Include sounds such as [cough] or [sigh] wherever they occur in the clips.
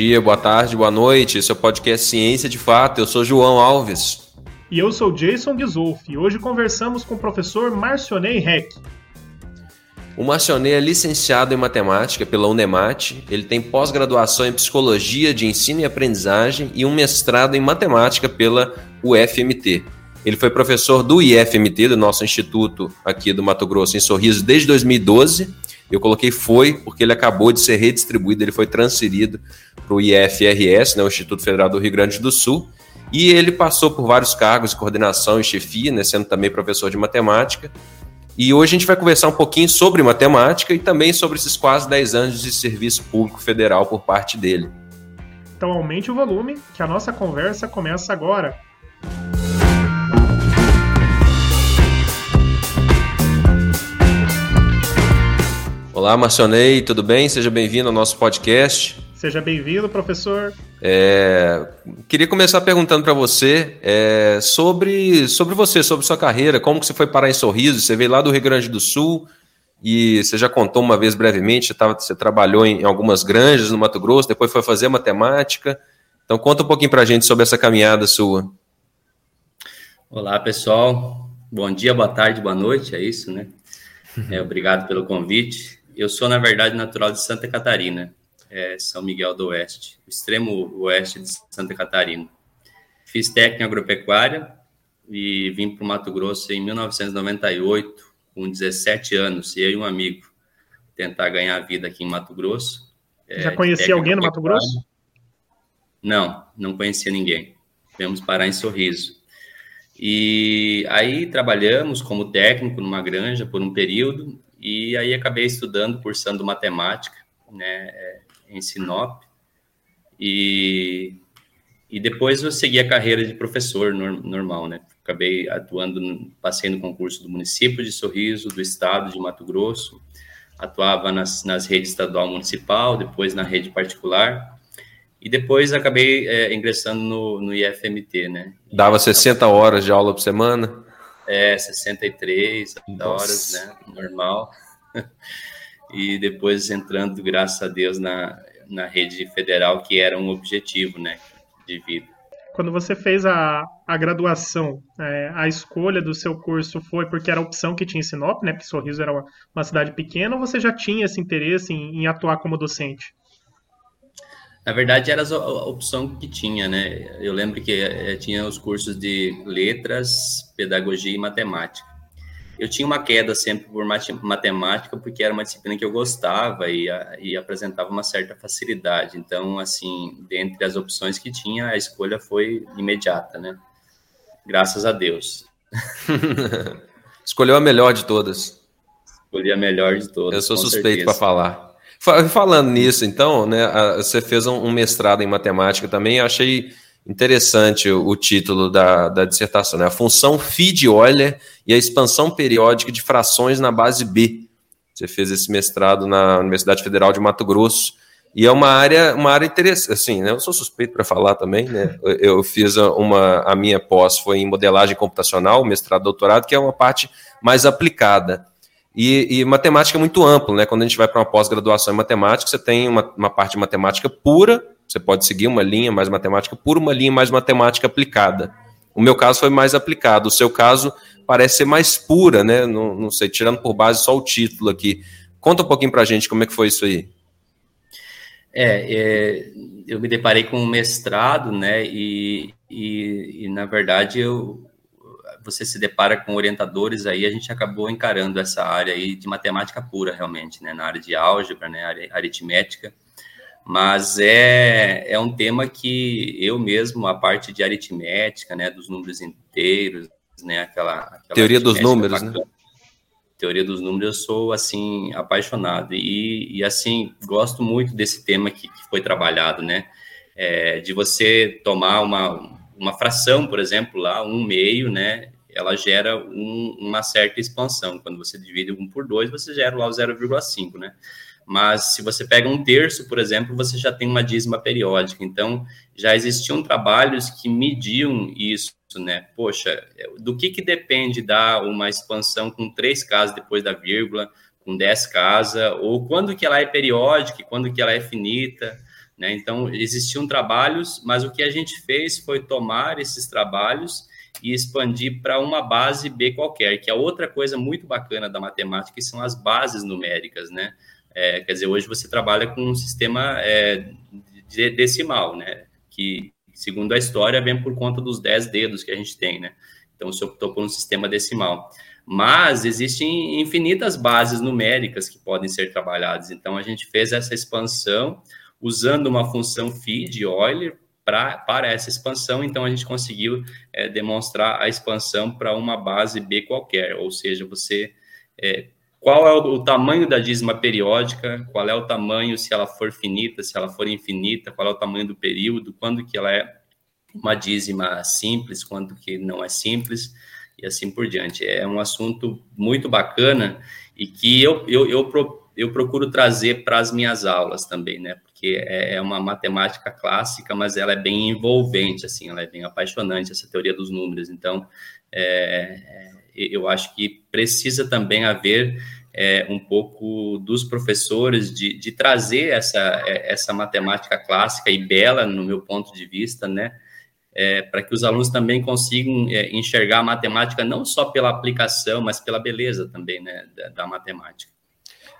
dia, boa tarde, boa noite. Esse é o podcast Ciência de Fato. Eu sou João Alves. E eu sou Jason Ghisolfi. Hoje conversamos com o professor Marcionei Heck. O Marcionei é licenciado em matemática pela Unemat. Ele tem pós-graduação em psicologia de ensino e aprendizagem e um mestrado em matemática pela UFMT. Ele foi professor do IFMT, do nosso instituto aqui do Mato Grosso, em Sorriso, desde 2012 eu coloquei foi, porque ele acabou de ser redistribuído, ele foi transferido para o IFRS, né, o Instituto Federal do Rio Grande do Sul, e ele passou por vários cargos de coordenação e chefia, né, sendo também professor de matemática. E hoje a gente vai conversar um pouquinho sobre matemática e também sobre esses quase 10 anos de serviço público federal por parte dele. Então aumente o volume, que a nossa conversa começa agora. Olá, Marcionei, tudo bem? Seja bem-vindo ao nosso podcast. Seja bem-vindo, professor. É, queria começar perguntando para você é, sobre, sobre você, sobre sua carreira, como que você foi parar em Sorriso, você veio lá do Rio Grande do Sul e você já contou uma vez brevemente, você, tava, você trabalhou em, em algumas granjas no Mato Grosso, depois foi fazer matemática. Então conta um pouquinho para a gente sobre essa caminhada sua. Olá, pessoal. Bom dia, boa tarde, boa noite, é isso, né? É, obrigado pelo convite. Eu sou, na verdade, natural de Santa Catarina, é São Miguel do Oeste, extremo oeste de Santa Catarina. Fiz técnica agropecuária e vim para o Mato Grosso em 1998, com 17 anos, eu e um amigo, tentar ganhar a vida aqui em Mato Grosso. É, Já conhecia alguém no Mato Grosso? Não, não conhecia ninguém. Viemos parar em Sorriso. E aí trabalhamos como técnico numa granja por um período e aí acabei estudando, cursando matemática, né, é, em Sinop. E, e depois eu segui a carreira de professor normal, né? Acabei atuando, passei no concurso do município de Sorriso, do estado de Mato Grosso, atuava nas, nas redes estadual municipal, depois na rede particular, e depois acabei é, ingressando no, no IFMT, né? Dava 60 horas de aula por semana? É, 63 Nossa. horas, né? Normal. [laughs] e depois entrando, graças a Deus, na, na rede federal, que era um objetivo, né? De vida. Quando você fez a, a graduação, é, a escolha do seu curso foi porque era a opção que tinha em Sinop, né? Porque Sorriso era uma, uma cidade pequena, ou você já tinha esse interesse em, em atuar como docente? Na verdade, era a opção que tinha, né? Eu lembro que é, tinha os cursos de letras, pedagogia e matemática. Eu tinha uma queda sempre por matemática, porque era uma disciplina que eu gostava e, e apresentava uma certa facilidade. Então, assim, dentre as opções que tinha, a escolha foi imediata, né? Graças a Deus. [laughs] Escolheu a melhor de todas. Escolhi a melhor de todas. Eu sou suspeito para falar. Falando nisso, então, né, você fez um mestrado em matemática também, achei interessante o, título da, da dissertação, né? A função Feed-Euler e a expansão periódica de frações na base B. Você fez esse mestrado na Universidade Federal de Mato Grosso. E é uma área, uma área interessante, assim, né? Eu sou suspeito para falar também, né? Eu fiz uma, a minha pós foi em modelagem computacional, mestrado, doutorado, que é uma parte mais aplicada. E, e, matemática é muito amplo, né? Quando a gente vai para uma pós-graduação em matemática, você tem uma, uma, parte de matemática pura, você pode seguir uma linha mais matemática pura, uma linha mais matemática aplicada. O meu caso foi mais aplicado, o seu caso parece ser mais pura, né? Não, não sei, tirando por base só o título aqui. Conta um pouquinho para a gente como é que foi isso aí. É, é, eu me deparei com um mestrado, né? E, e, e na verdade eu você se depara com orientadores aí, a gente acabou encarando essa área aí de matemática pura, realmente, né, na área de álgebra, né, aritmética, mas é, é um tema que eu mesmo, a parte de aritmética, né, dos números inteiros, né, aquela... aquela Teoria dos números, bacana, né? Teoria dos números, eu sou, assim, apaixonado, e, e assim, gosto muito desse tema que, que foi trabalhado, né, é, de você tomar uma, uma fração, por exemplo, lá, um meio, né, ela gera um, uma certa expansão. Quando você divide um por dois, você gera lá o 0,5, né? Mas se você pega um terço, por exemplo, você já tem uma dízima periódica. Então, já existiam trabalhos que mediam isso, né? Poxa, do que, que depende dar uma expansão com três casas depois da vírgula, com 10 casas, ou quando que ela é periódica, quando que ela é finita, Né? Então, existiam trabalhos, mas o que a gente fez foi tomar esses trabalhos e expandir para uma base B qualquer, que é outra coisa muito bacana da matemática, que são as bases numéricas, né? É, quer dizer, hoje você trabalha com um sistema é, de decimal, né? Que, segundo a história, vem por conta dos 10 dedos que a gente tem, né? Então, você optou por um sistema decimal. Mas existem infinitas bases numéricas que podem ser trabalhadas. Então, a gente fez essa expansão usando uma função phi de Euler pra, para essa expansão, então a gente conseguiu é, demonstrar a expansão para uma base B qualquer, ou seja, você é, qual é o, o, tamanho da dízima periódica, qual é o tamanho se ela for finita, se ela for infinita, qual é o tamanho do período, quando que ela é uma dízima simples, quando que não é simples, e assim por diante. É um assunto muito bacana e que eu, eu, eu, eu procuro trazer para as minhas aulas também, né? Porque é, é uma matemática clássica, mas ela é bem envolvente, assim, ela é bem apaixonante, essa teoria dos números. Então, é, é eu acho que precisa também haver é, um pouco dos professores de, de trazer essa, é, essa matemática clássica e bela, no meu ponto de vista, né? É, para que os alunos também consigam é, enxergar a matemática não só pela aplicação, mas pela beleza também né, da, da matemática.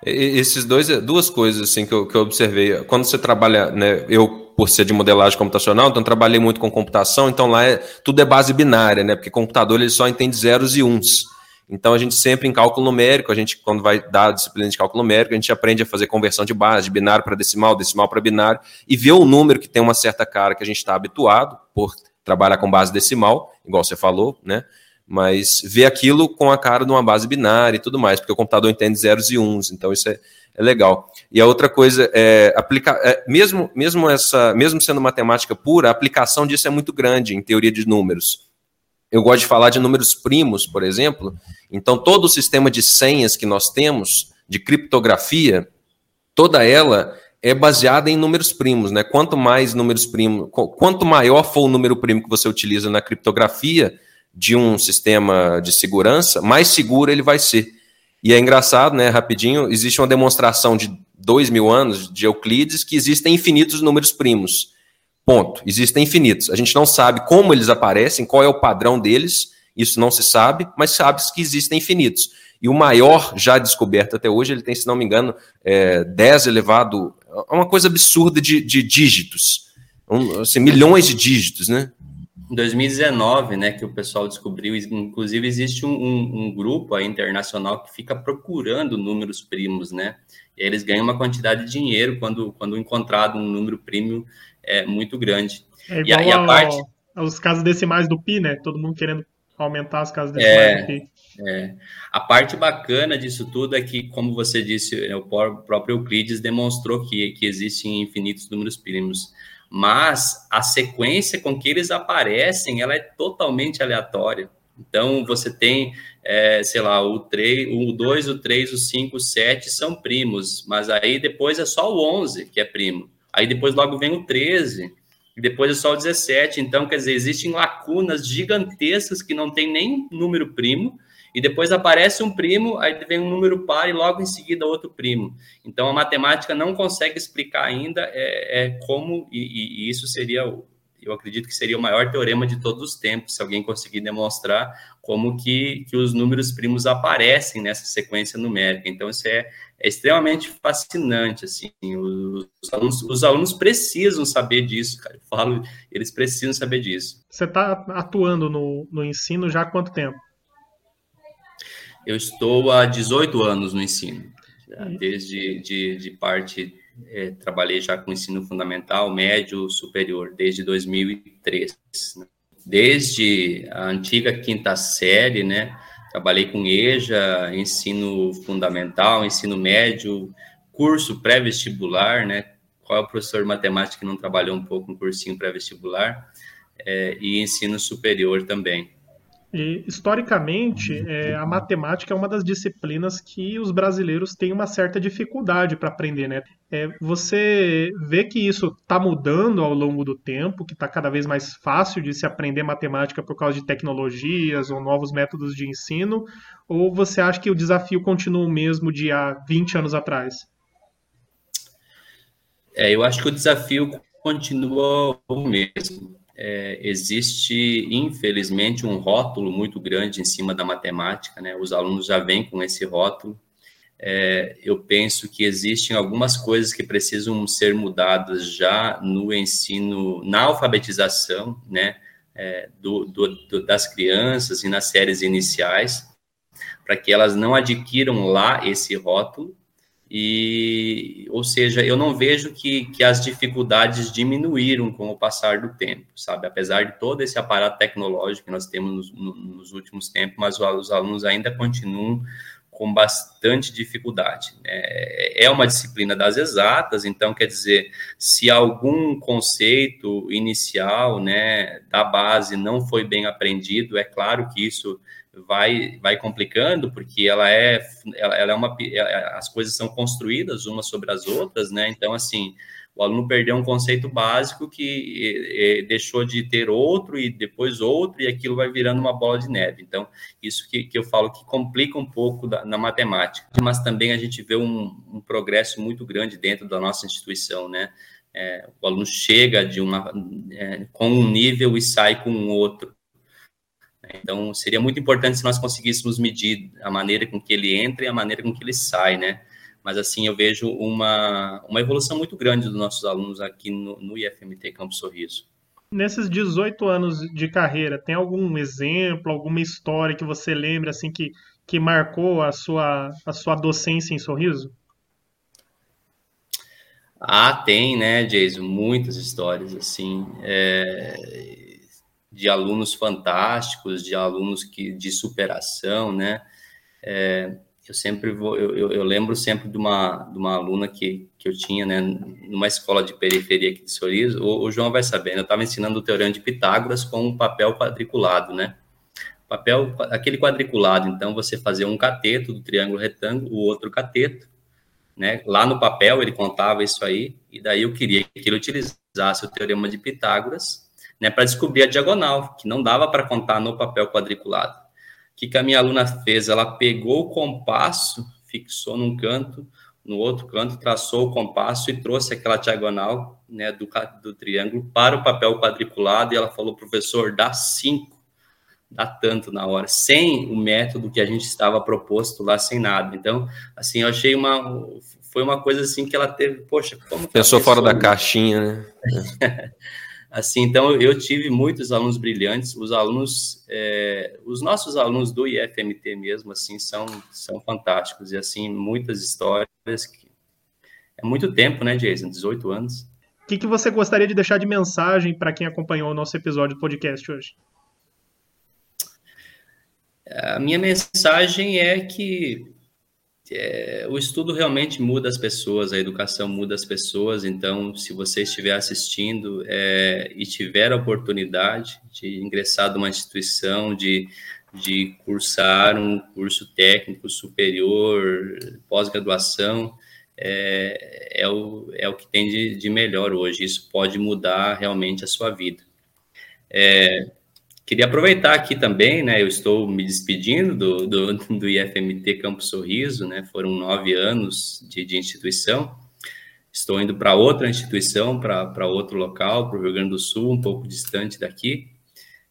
Esses dois, duas coisas assim que eu, que eu observei. Quando você trabalha, né, eu por ser de modelagem computacional, então trabalhei muito com computação, então lá é, tudo é base binária, né? Porque computador ele só entende zeros e uns. Então a gente sempre em cálculo numérico, a gente quando vai dar a disciplina de cálculo numérico, a gente aprende a fazer conversão de base, de binário para decimal, decimal para binário, e ver o número que tem uma certa cara que a gente está habituado por trabalhar com base decimal, igual você falou, né? Mas ver aquilo com a cara de uma base binária e tudo mais, porque o computador entende zeros e uns, então isso é, é legal. E a outra coisa é aplicar, é, mesmo mesmo essa, mesmo sendo matemática pura, a aplicação disso é muito grande em teoria de números. Eu gosto de falar de números primos, por exemplo. Então todo o sistema de senhas que nós temos de criptografia, toda ela é baseada em números primos, né? Quanto mais números primos, quanto maior for o número primo que você utiliza na criptografia de um sistema de segurança, mais seguro ele vai ser. E é engraçado, né, rapidinho, existe uma demonstração de dois mil anos de Euclides que existem infinitos números primos. Ponto. Existem infinitos. A gente não sabe como eles aparecem, qual é o padrão deles, isso não se sabe, mas sabe que existem infinitos. E o maior já descoberto até hoje, ele tem, se não me engano, é, 10 elevado. É uma coisa absurda de, de dígitos. Um, assim, milhões de dígitos, né? Em 2019, né, que o pessoal descobriu, inclusive existe um, um, um, grupo aí internacional que fica procurando números primos, né, e eles ganham uma quantidade de dinheiro quando, quando encontrado um número primo é, muito grande. É igual e a, e a parte... aos casos decimais do PI, né, todo mundo querendo aumentar as casas decimais é, do PI. É. A parte bacana disso tudo é que, como você disse, né, o próprio Euclides demonstrou que, que existem infinitos números primos mas a sequência com que eles aparecem, ela é totalmente aleatória. Então, você tem, é, sei lá, o, 3, o 2, o 3, o 5, o 7 são primos, mas aí depois é só o 11 que é primo. Aí depois logo vem o 13, e depois é só o 17. Então, quer dizer, existem lacunas gigantescas que não tem nem número primo, e depois aparece um primo, aí vem um número par e logo em seguida outro primo. Então a matemática não consegue explicar ainda é, é como, e, e, isso seria, eu acredito que seria o maior teorema de todos os tempos, se alguém conseguir demonstrar como que, que os números primos aparecem nessa sequência numérica. Então isso é, é extremamente fascinante, assim, os, os, alunos, os alunos precisam saber disso, cara, eu falo, eles precisam saber disso. Você está atuando no, no ensino já há quanto tempo? Eu estou há 18 anos no ensino, desde de, de parte, é, trabalhei já com ensino fundamental, médio, superior, desde 2003. Né? Desde a antiga quinta série, né? Trabalhei com EJA, ensino fundamental, ensino médio, curso pré-vestibular, né? Qual é o professor de matemática que não trabalhou um pouco no cursinho pré-vestibular? É, e ensino superior também. E, historicamente, é, a matemática é uma das disciplinas que os brasileiros têm uma certa dificuldade para aprender, né? É, você vê que isso está mudando ao longo do tempo, que está cada vez mais fácil de se aprender matemática por causa de tecnologias ou novos métodos de ensino, ou você acha que o desafio continua o mesmo de há 20 anos atrás? É, eu acho que o desafio continua o mesmo. É, existe, infelizmente, um rótulo muito grande em cima da matemática, né? Os alunos já vêm com esse rótulo. É, eu penso que existem algumas coisas que precisam ser mudadas já no ensino, na alfabetização, né? É, do, do, do, das crianças e nas séries iniciais, para que elas não adquiram lá esse rótulo e, ou seja, eu não vejo que, que as dificuldades diminuíram com o passar do tempo, sabe? Apesar de todo esse aparato tecnológico que nós temos nos, nos últimos tempos, mas os alunos ainda continuam com bastante dificuldade. É, é uma disciplina das exatas, então quer dizer, se algum conceito inicial, né, da base não foi bem aprendido, é claro que isso vai, vai complicando, porque ela é, ela, ela é uma, as coisas são construídas umas sobre as outras, né? Então, assim, o aluno perdeu um conceito básico que deixou de ter outro e depois outro, e aquilo vai virando uma bola de neve. Então, isso que, que eu falo que complica um pouco da, na matemática, mas também a gente vê um, um progresso muito grande dentro da nossa instituição, né? É, o aluno chega de uma é, com um nível e sai com um outro. Então, seria muito importante se nós conseguíssemos medir a maneira com que ele entra e a maneira com que ele sai, né? Mas, assim, eu vejo uma, uma evolução muito grande dos nossos alunos aqui no, no IFMT Campo Sorriso. Nesses 18 anos de carreira, tem algum exemplo, alguma história que você lembra, assim, que, que marcou a sua, a sua docência em Sorriso? Ah, tem, né, Jason? Muitas histórias, assim. É de alunos fantásticos, de alunos que de superação, né? É, eu sempre vou, eu, eu, lembro sempre de uma, de uma aluna que, que eu tinha, né, numa escola de periferia aqui de Sorriso, o, o João vai saber, né, eu estava ensinando o teorema de Pitágoras com um papel quadriculado, né? Papel, aquele quadriculado, então você fazia um cateto do triângulo retângulo, o outro cateto, né? Lá no papel ele contava isso aí, e daí eu queria que ele utilizasse o teorema de Pitágoras né, para descobrir a diagonal, que não dava para contar no papel quadriculado. O que, que a minha aluna fez? Ela pegou o compasso, fixou num canto, no outro canto, traçou o compasso e trouxe aquela diagonal né, do, do triângulo para o papel quadriculado, e ela falou, professor, dá cinco, dá tanto na hora, sem o método que a gente estava proposto lá, sem nada. Então, assim, eu achei uma... Foi uma coisa assim que ela teve, poxa, como... Pensou fora da caixinha, né? [laughs] Assim, então eu tive muitos alunos brilhantes, os alunos, é, os nossos alunos do IFMT mesmo, assim, são, são fantásticos, e assim, muitas histórias, que... é muito tempo, né, Jason, 18 anos. O que, que você gostaria de deixar de mensagem para quem acompanhou o nosso episódio do podcast hoje? A minha mensagem é que é, o estudo realmente muda as pessoas, a educação muda as pessoas. Então, se você estiver assistindo é, e tiver a oportunidade de ingressar numa instituição, de, de cursar um curso técnico superior, pós-graduação, é, é, o, é o que tem de, de melhor hoje. Isso pode mudar realmente a sua vida. É, Queria aproveitar aqui também, né? Eu estou me despedindo do, do, [laughs] do IFMT Campo Sorriso, né? Foram nove anos de, de instituição. Estou indo para outra instituição, para outro local, para o Rio Grande do Sul, um pouco distante daqui.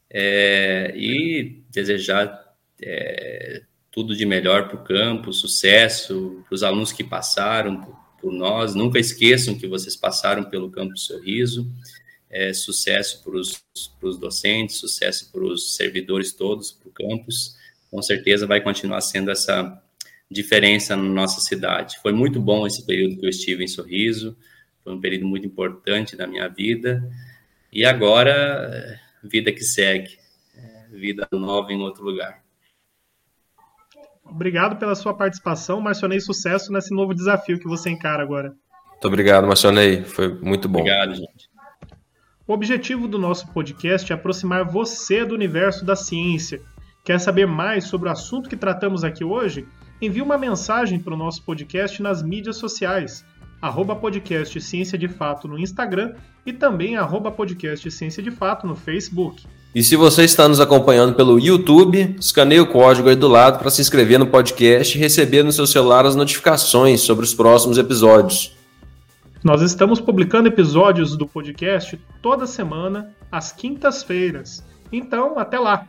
É, e desejar é, tudo de melhor para o campo, sucesso para os alunos que passaram por, por nós. Nunca esqueçam que vocês passaram pelo Campo Sorriso é, sucesso para os docentes, sucesso para os servidores todos, para o campus. Com certeza vai continuar sendo essa diferença na nossa cidade. Foi muito bom esse período que eu estive em Sorriso, foi um período muito importante da minha vida. E agora, vida que segue, é, vida nova em outro lugar. Obrigado pela sua participação, Marcionei. Sucesso nesse novo desafio que você encara agora. Muito obrigado, Marcionei. Foi muito bom. Obrigado, gente. O objetivo do nosso podcast é aproximar você do universo da ciência. Quer saber mais sobre o assunto que tratamos aqui hoje? Envie uma mensagem para o nosso podcast nas mídias sociais, arroba podcast Ciência de Fato no Instagram e também arroba podcast Ciência de Fato no Facebook. E se você está nos acompanhando pelo YouTube, escaneie o código aí do lado para se inscrever no podcast e receber no seu celular as notificações sobre os próximos episódios. Nós estamos publicando episódios do podcast toda semana, às quintas-feiras. Então, até lá!